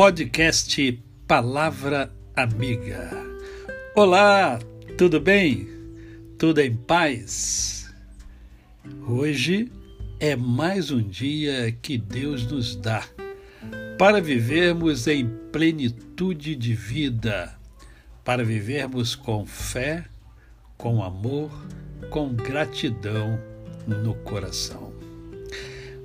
podcast Palavra Amiga. Olá, tudo bem? Tudo em paz? Hoje é mais um dia que Deus nos dá para vivermos em plenitude de vida, para vivermos com fé, com amor, com gratidão no coração.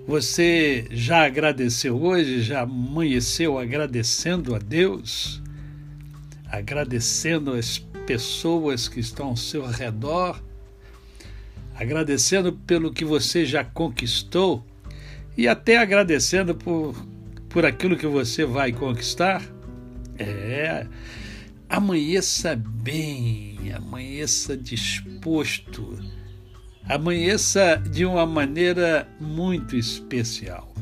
Você já agradeceu hoje? Já amanheceu agradecendo a Deus? Agradecendo as pessoas que estão ao seu redor? Agradecendo pelo que você já conquistou? E até agradecendo por, por aquilo que você vai conquistar? É. Amanheça bem, amanheça disposto amanheça de uma maneira muito especial.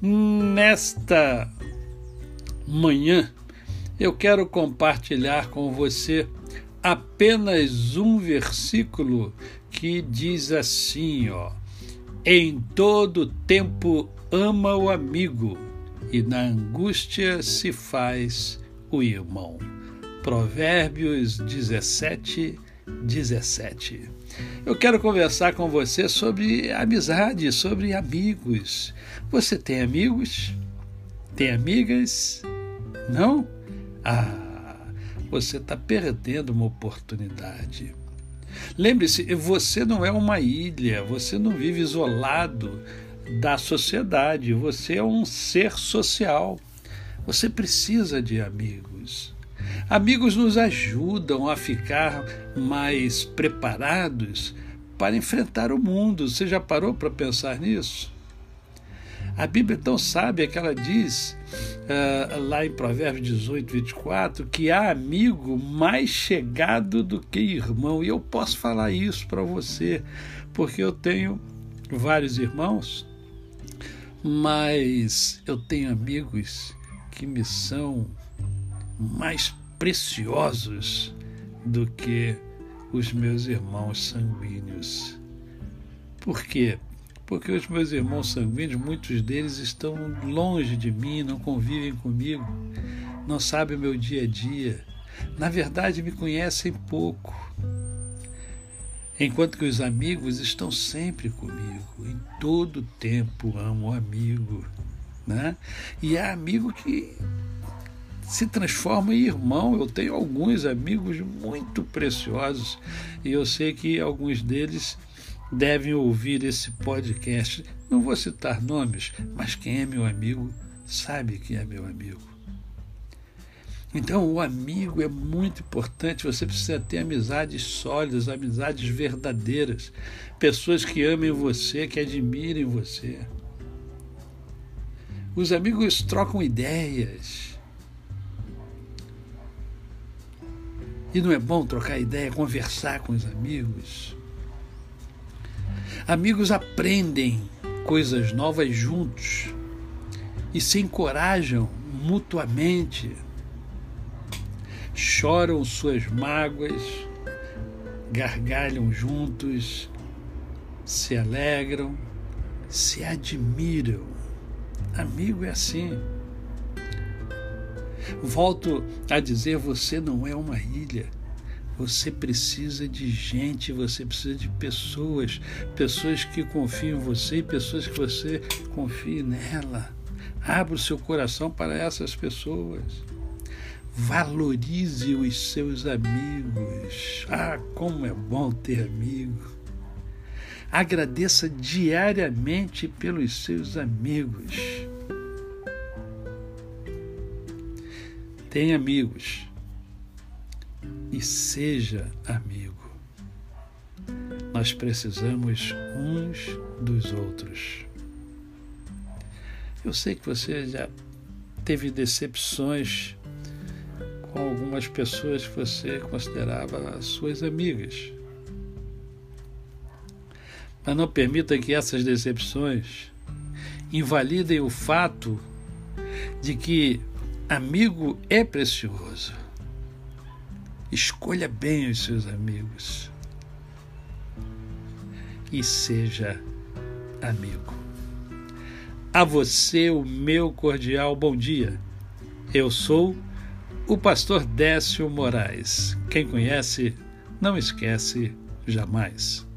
Nesta manhã, eu quero compartilhar com você apenas um versículo que diz assim, ó: Em todo tempo ama o amigo e na angústia se faz o irmão. Provérbios 17, 17. Eu quero conversar com você sobre amizade, sobre amigos. Você tem amigos? Tem amigas? Não? Ah, você está perdendo uma oportunidade. Lembre-se, você não é uma ilha, você não vive isolado da sociedade, você é um ser social. Você precisa de amigos. Amigos nos ajudam a ficar mais preparados para enfrentar o mundo. Você já parou para pensar nisso? A Bíblia é tão sábia que ela diz, uh, lá em Provérbios 18, 24, que há amigo mais chegado do que irmão. E eu posso falar isso para você, porque eu tenho vários irmãos, mas eu tenho amigos que me são mais preciosos do que os meus irmãos sanguíneos. Por quê? Porque os meus irmãos sanguíneos, muitos deles estão longe de mim, não convivem comigo, não sabem o meu dia a dia. Na verdade, me conhecem pouco. Enquanto que os amigos estão sempre comigo, em todo tempo amo o amigo. Né? E há amigo que se transforma em irmão. Eu tenho alguns amigos muito preciosos e eu sei que alguns deles devem ouvir esse podcast. Não vou citar nomes, mas quem é meu amigo sabe quem é meu amigo. Então, o amigo é muito importante. Você precisa ter amizades sólidas, amizades verdadeiras, pessoas que amem você, que admirem você. Os amigos trocam ideias, E não é bom trocar ideia, conversar com os amigos? Amigos aprendem coisas novas juntos e se encorajam mutuamente. Choram suas mágoas, gargalham juntos, se alegram, se admiram. Amigo é assim. Volto a dizer: você não é uma ilha. Você precisa de gente, você precisa de pessoas, pessoas que confiam em você e pessoas que você confie nela. Abra o seu coração para essas pessoas. Valorize os seus amigos. Ah, como é bom ter amigo. Agradeça diariamente pelos seus amigos. Tenha amigos e seja amigo. Nós precisamos uns dos outros. Eu sei que você já teve decepções com algumas pessoas que você considerava suas amigas. Mas não permita que essas decepções invalidem o fato de que Amigo é precioso. Escolha bem os seus amigos e seja amigo. A você o meu cordial bom dia. Eu sou o pastor Décio Moraes. Quem conhece, não esquece jamais.